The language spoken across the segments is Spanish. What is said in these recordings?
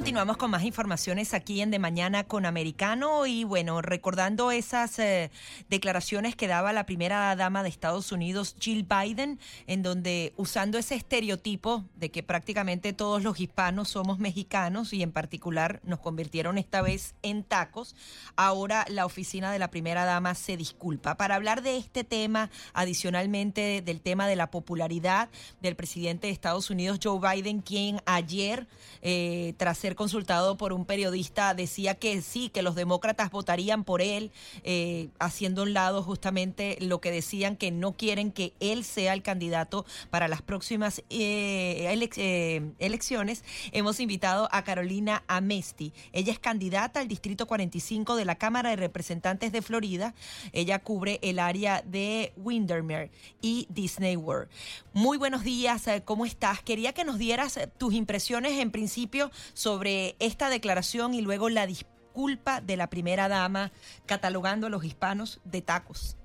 Continuamos con más informaciones aquí en De Mañana con Americano y bueno, recordando esas eh, declaraciones que daba la primera dama de Estados Unidos, Jill Biden, en donde usando ese estereotipo de que prácticamente todos los hispanos somos mexicanos y en particular nos convirtieron esta vez en tacos, ahora la oficina de la primera dama se disculpa. Para hablar de este tema, adicionalmente del tema de la popularidad del presidente de Estados Unidos, Joe Biden, quien ayer, eh, tras ser consultado por un periodista, decía que sí, que los demócratas votarían por él, eh, haciendo a un lado justamente lo que decían que no quieren que él sea el candidato para las próximas eh, eh, elecciones. Hemos invitado a Carolina Amesti. Ella es candidata al Distrito 45 de la Cámara de Representantes de Florida. Ella cubre el área de Windermere y Disney World. Muy buenos días, ¿cómo estás? Quería que nos dieras tus impresiones en principio sobre sobre esta declaración y luego la disculpa de la primera dama catalogando a los hispanos de tacos.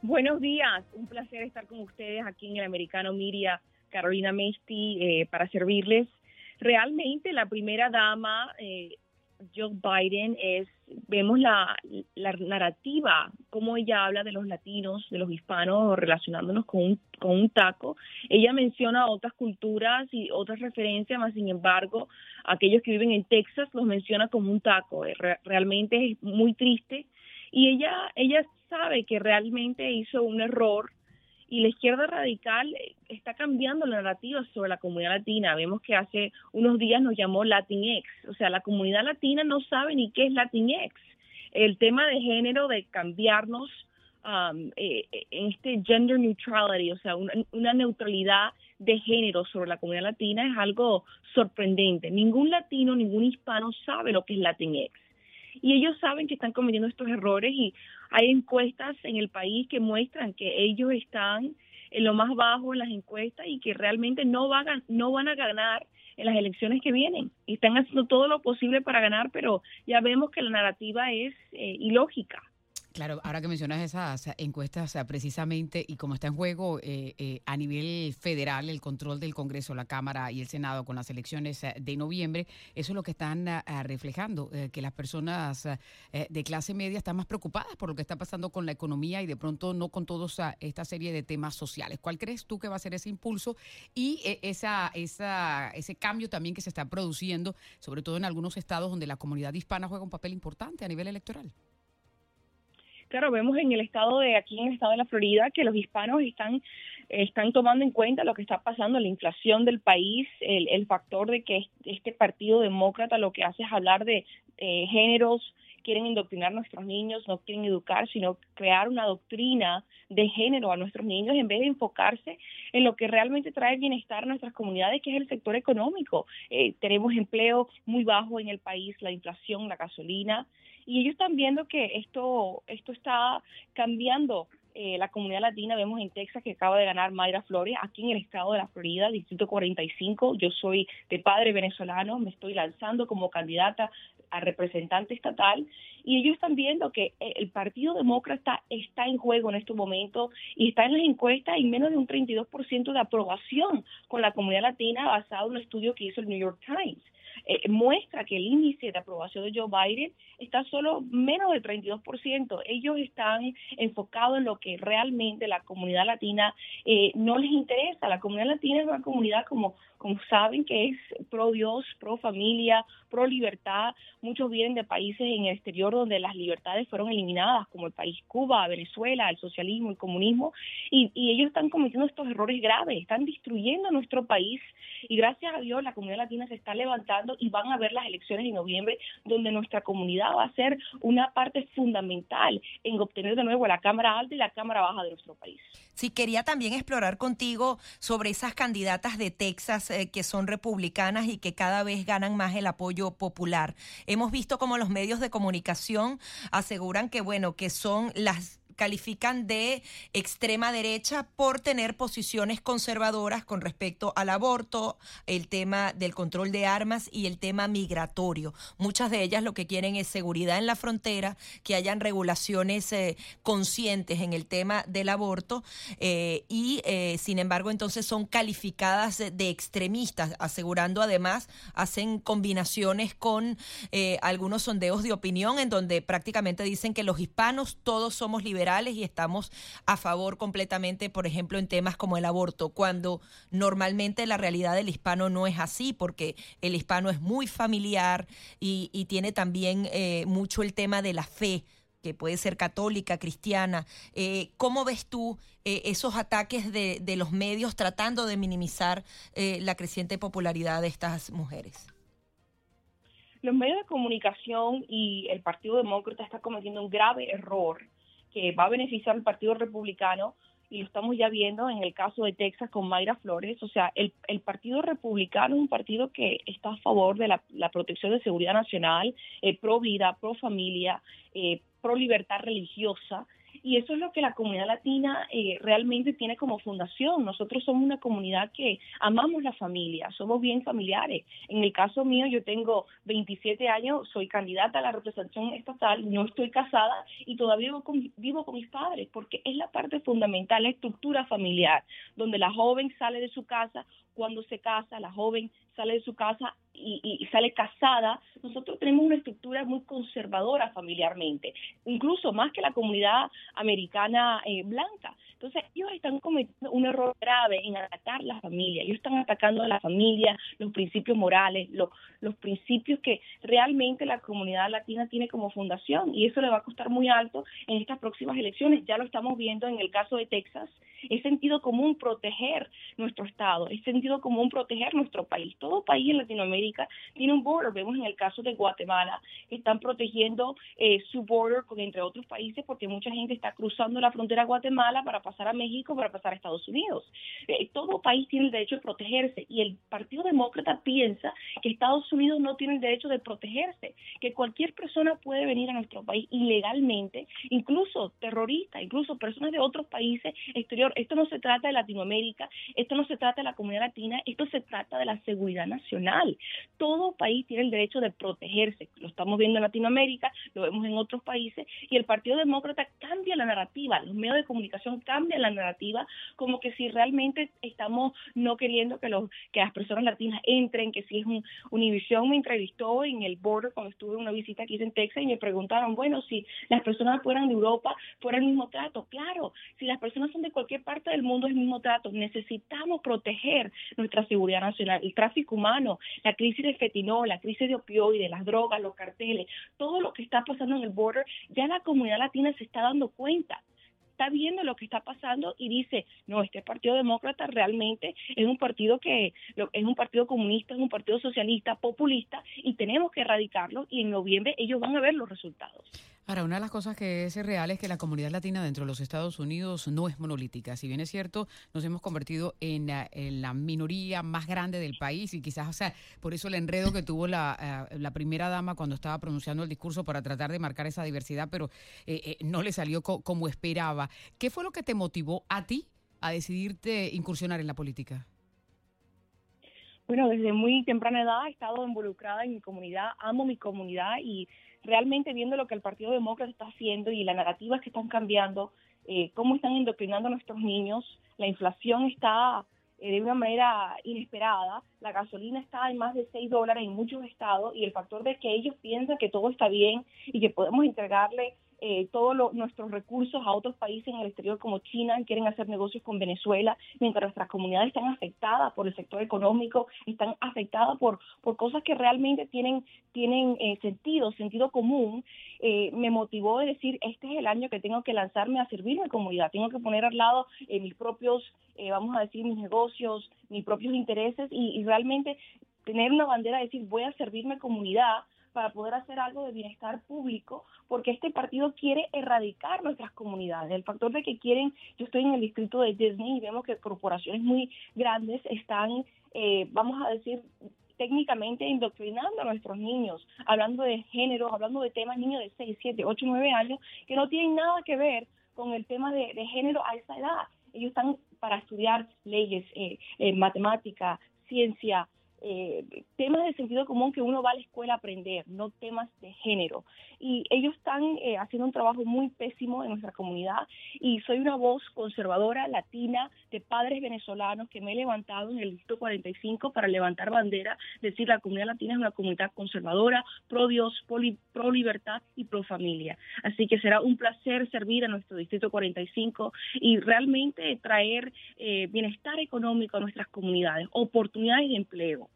Buenos días, un placer estar con ustedes aquí en el Americano Miria, Carolina Mesti, eh, para servirles. Realmente la primera dama eh, Joe Biden es, vemos la, la narrativa, cómo ella habla de los latinos, de los hispanos, relacionándonos con un, con un taco. Ella menciona otras culturas y otras referencias, más sin embargo, aquellos que viven en Texas los menciona como un taco. Eh, realmente es muy triste. Y ella, ella sabe que realmente hizo un error y la izquierda radical eh, está cambiando la narrativa sobre la comunidad latina. Vemos que hace unos días nos llamó Latinx, o sea, la comunidad latina no sabe ni qué es Latinx. El tema de género, de cambiarnos um, eh, en este gender neutrality, o sea, una, neutralidad de género sobre la comunidad latina es algo sorprendente. Ningún latino, ningún hispano sabe lo que es Latinx y ellos saben que están cometiendo estos errores y hay encuestas en el país que muestran que ellos están en lo más bajo en las encuestas y que realmente no van a, no van a ganar en las elecciones que vienen. Y están haciendo todo lo posible para ganar, pero ya vemos que la narrativa es eh, ilógica. Claro, ahora que mencionas esas encuestas precisamente y como está en juego eh, eh, a nivel federal el control del Congreso, la Cámara y el Senado con las elecciones eh, de noviembre, eso es lo que están reflejando, que las personas de clase media están más preocupadas por lo que está pasando con la economía y de pronto no con toda esta serie de temas sociales. ¿Cuál crees tú que va a ser ese impulso y esa, esa, ese cambio también que se está produciendo, sobre todo en algunos estados donde la comunidad hispana juega un papel importante a nivel electoral? Claro, vemos en el estado de aquí en el estado de la Florida que los hispanos están están tomando en cuenta lo que está pasando, la inflación del país, el, el factor de que este partido demócrata lo que hace es hablar de eh, géneros, quieren indoctrinar a nuestros niños, no quieren educar, sino crear una doctrina de género a nuestros niños en vez de enfocarse en lo que realmente trae bienestar a nuestras comunidades, que es el sector económico. Eh, tenemos empleo muy bajo en el país, la inflación, la gasolina, y ellos están viendo que esto, esto está cambiando eh, la comunidad latina. Vemos en Texas que acaba de ganar Mayra Flores, aquí en el estado de la Florida, Distrito 45. Yo soy de padre venezolano, me estoy lanzando como candidata a representante estatal y ellos están viendo que eh, el Partido Demócrata está en juego en estos momentos y está en las encuestas en menos de un 32% de aprobación con la comunidad latina basado en un estudio que hizo el New York Times. Eh, muestra que el índice de aprobación de Joe Biden está solo menos del 32%. Ellos están enfocados en lo que realmente la comunidad latina eh, no les interesa. La comunidad latina es una comunidad como como saben que es pro Dios, pro familia, pro libertad. Muchos vienen de países en el exterior donde las libertades fueron eliminadas, como el país Cuba, Venezuela, el socialismo, el comunismo, y, y ellos están cometiendo estos errores graves, están destruyendo nuestro país y gracias a Dios la comunidad latina se está levantando y van a ver las elecciones de noviembre donde nuestra comunidad va a ser una parte fundamental en obtener de nuevo la Cámara Alta y la Cámara Baja de nuestro país. Sí, quería también explorar contigo sobre esas candidatas de Texas eh, que son republicanas y que cada vez ganan más el apoyo popular. Hemos visto como los medios de comunicación aseguran que, bueno, que son las califican de extrema derecha por tener posiciones conservadoras con respecto al aborto, el tema del control de armas y el tema migratorio. Muchas de ellas lo que quieren es seguridad en la frontera, que hayan regulaciones eh, conscientes en el tema del aborto eh, y, eh, sin embargo, entonces son calificadas de extremistas, asegurando además, hacen combinaciones con algunos sondeos de opinión en donde prácticamente dicen que los hispanos todos somos liberales y estamos a favor completamente, por ejemplo, en temas como el aborto, cuando normalmente la realidad del hispano no es así, porque el hispano es muy familiar y, tiene también eh, mucho el tema de la fe que puede ser católica, cristiana. Eh, ¿Cómo ves tú eh, esos ataques de, los medios tratando de minimizar la creciente popularidad de estas mujeres? Los medios de comunicación y el Partido Demócrata está cometiendo un grave error que va a beneficiar al Partido Republicano y lo estamos ya viendo en el caso de Texas con Mayra Flores. O sea, el, el Partido Republicano es un partido que está a favor de la, la protección de seguridad nacional, eh, pro vida, pro familia, eh, pro libertad religiosa. Y eso es lo que la comunidad latina eh, realmente tiene como fundación. Nosotros somos una comunidad que amamos la familia, somos bien familiares. En el caso mío, yo tengo 27 años, soy candidata a la representación estatal, no estoy casada y todavía vivo con, vivo con mis padres, porque es la parte fundamental, la estructura familiar, donde la joven sale de su casa, cuando se casa, la joven sale de su casa y, sale casada, nosotros tenemos una estructura muy conservadora familiarmente, incluso más que la comunidad americana eh, blanca. Entonces, ellos están cometiendo un error grave en atacar la familia. Ellos están atacando a la familia, los principios morales, los, los principios que realmente la comunidad latina tiene como fundación. Y eso le va a costar muy alto en estas próximas elecciones. Ya lo estamos viendo en el caso de Texas. Es sentido común proteger nuestro Estado, es sentido común proteger nuestro país. Todo país en Latinoamérica tiene un border. Vemos en el caso de Guatemala, están protegiendo eh, su border con entre otros países porque mucha gente está cruzando la frontera a Guatemala para pasar a México, para pasar a Estados Unidos. Eh, todo país tiene el derecho de protegerse y el Partido Demócrata piensa que Estados Unidos no tiene el derecho de protegerse, que cualquier persona puede venir a nuestro país ilegalmente, incluso terroristas, incluso personas de otros países exterior. Esto no se trata de Latinoamérica, esto no se trata de la comunidad latina, esto se trata de la seguridad nacional. Todo país tiene el derecho de protegerse. Lo estamos viendo en Latinoamérica, lo vemos en otros países y el Partido Demócrata cambia la narrativa, los medios de comunicación cambian cambia la narrativa, como que si realmente estamos no queriendo que los que las personas latinas entren, que si es un Univision me entrevistó en el border cuando estuve en una visita aquí en Texas y me preguntaron, bueno, si las personas fueran de Europa, fuera el mismo trato. Claro, si las personas son de cualquier parte del mundo es el mismo trato. Necesitamos proteger nuestra seguridad nacional, el tráfico humano, la crisis de fetinol, la crisis de opioides, las drogas, los carteles, todo lo que está pasando en el border, ya la comunidad latina se está dando cuenta está viendo lo que está pasando y dice, no, este Partido Demócrata realmente es un partido que es un partido comunista, es un partido socialista, populista y tenemos que erradicarlo y en noviembre ellos van a ver los resultados. Ahora, una de las cosas que es real es que la comunidad latina dentro de los Estados Unidos no es monolítica. Si bien es cierto, nos hemos convertido en, la minoría más grande del país y quizás, o sea, por eso el enredo que tuvo la, eh, primera dama cuando estaba pronunciando el discurso para tratar de marcar esa diversidad, pero eh, eh, no le salió como esperaba. ¿Qué fue lo que te motivó a ti a decidirte incursionar en la política? Bueno, desde muy temprana edad he estado involucrada en mi comunidad, amo mi comunidad y realmente viendo lo que el Partido Demócrata está haciendo y las narrativas que están cambiando, eh, cómo están indoctrinando a nuestros niños, la inflación está eh, de una manera inesperada, la gasolina está en más de 6 dólares en muchos estados y el factor de que ellos piensan que todo está bien y que podemos entregarle eh, todos nuestros recursos a otros países en el exterior como China, quieren hacer negocios con Venezuela, mientras nuestras comunidades están afectadas por el sector económico, están afectadas por, por cosas que realmente tienen, tienen eh, sentido, sentido común, eh, me motivó a decir, este es el año que tengo que lanzarme a servir a mi comunidad, tengo que poner al lado mis propios, vamos a decir, mis negocios, mis propios intereses y, realmente tener una bandera de decir, voy a servirme comunidad para poder hacer algo de bienestar público, porque este partido quiere erradicar nuestras comunidades. El factor de que quieren, yo estoy en el distrito de Disney y vemos que corporaciones muy grandes están, eh, vamos a decir, técnicamente indoctrinando a nuestros niños, hablando de género, hablando de temas niños de 6, 7, 8, 9 años, que no tienen nada que ver con el tema de, género a esa edad. Ellos están para estudiar leyes, eh, eh, matemática, ciencia, eh, temas de sentido común que uno va a la escuela a aprender, no temas de género. Y ellos están eh, haciendo un trabajo muy pésimo en nuestra comunidad y soy una voz conservadora, latina, de padres venezolanos que me he levantado en el distrito 45 para levantar bandera, decir la comunidad latina es una comunidad conservadora, pro Dios, pro libertad y pro familia. Así que será un placer servir a nuestro distrito 45 y realmente traer eh, bienestar económico a nuestras comunidades, oportunidades de empleo.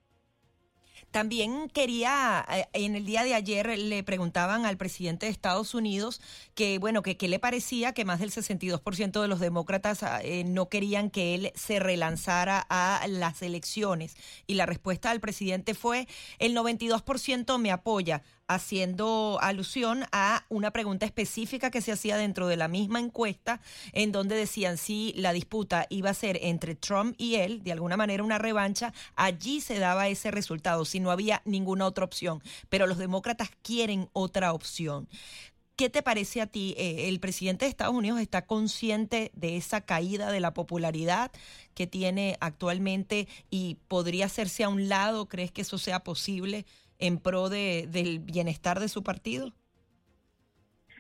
También quería, eh, en el día de ayer le preguntaban al presidente de Estados Unidos que, bueno, que qué le parecía que más del 62% de los demócratas ah, eh, no querían que él se relanzara a las elecciones. Y la respuesta del presidente fue, el 92% me apoya, haciendo alusión a una pregunta específica que se hacía dentro de la misma encuesta, en donde decían si la disputa iba a ser entre Trump y él, de alguna manera una revancha, allí se daba ese resultado, si no había ninguna otra opción. Pero los demócratas quieren otra opción. ¿Qué te parece a ti? Eh, ¿El presidente de Estados Unidos está consciente de esa caída de la popularidad que tiene actualmente y podría hacerse a un lado? ¿Crees que eso sea posible en pro de, del bienestar de su partido?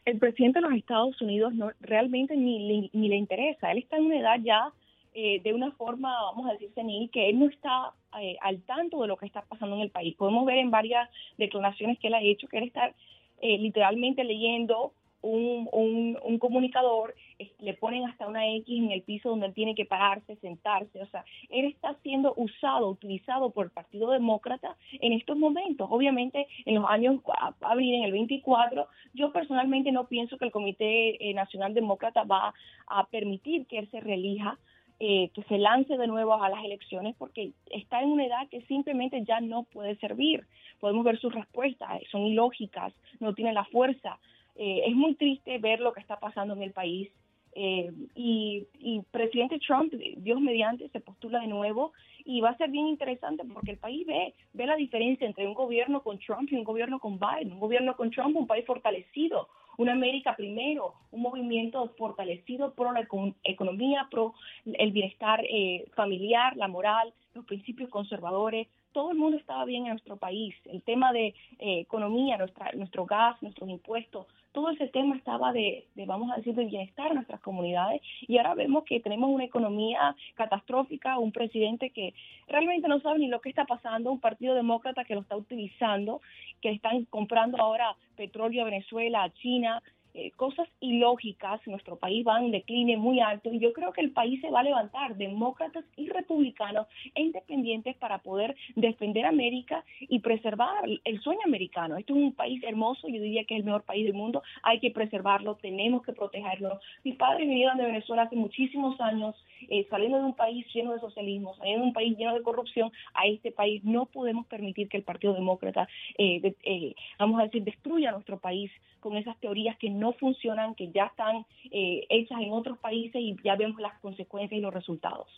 El presidente de los Estados Unidos no realmente ni, ni le interesa. Él está en una edad ya eh, de una forma, vamos a decir, senil, que él no está eh, al tanto de lo que está pasando en el país. Podemos ver en varias declaraciones que él ha hecho que él está eh, literalmente leyendo un, un, comunicador, le ponen hasta una X en el piso donde él tiene que pararse, sentarse. O sea, él está siendo usado, utilizado por el Partido Demócrata en estos momentos. Obviamente, en los años abril, en el 24, yo personalmente no pienso que el Comité eh, Nacional Demócrata va a permitir que él se reelija. Eh, que se lance de nuevo a las elecciones porque está en una edad que simplemente ya no puede servir. Podemos ver sus respuestas, son ilógicas, no tiene la fuerza. Eh, es muy triste ver lo que está pasando en el país. Eh, y, y, presidente Trump, Dios mediante, se postula de nuevo y va a ser bien interesante porque el país ve, ve la diferencia entre un gobierno con Trump y un gobierno con Biden. Un gobierno con Trump, un país fortalecido, una América primero, un movimiento fortalecido pro la economía, pro el bienestar eh, familiar, la moral, los principios conservadores, todo el mundo estaba bien en nuestro país. El tema de eh, economía, nuestra, nuestro gas, nuestros impuestos, todo ese tema estaba de, vamos a decir, de bienestar en nuestras comunidades. Y ahora vemos que tenemos una economía catastrófica, un presidente que realmente no sabe ni lo que está pasando, un partido demócrata que lo está utilizando, que están comprando ahora petróleo a Venezuela, a China, eh, cosas ilógicas, nuestro país va en decline muy alto y yo creo que el país se va a levantar, demócratas y republicanos e independientes para poder defender América y preservar el sueño americano. Esto es un país hermoso, yo diría que es el mejor país del mundo, hay que preservarlo, tenemos que protegerlo. Mis padres vinieron de Venezuela hace muchísimos años, eh, saliendo de un país lleno de socialismo, saliendo de un país lleno de corrupción, a este país no podemos permitir que el Partido Demócrata, eh, vamos a decir, destruya nuestro país con esas teorías que no funcionan, que ya están eh, hechas en otros países y ya vemos las consecuencias y los resultados.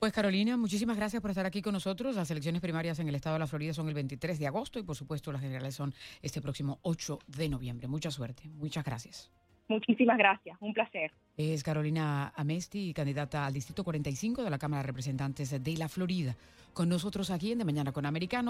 Pues Carolina, muchísimas gracias por estar aquí con nosotros. Las elecciones primarias en el estado de la Florida son el 23 de agosto y por supuesto las generales son este próximo 8 de noviembre. Mucha suerte, muchas gracias. Muchísimas gracias, un placer. Es Carolina Amesti, candidata al Distrito 45 de la Cámara de Representantes de la Florida, con nosotros aquí en De Mañana con Americano.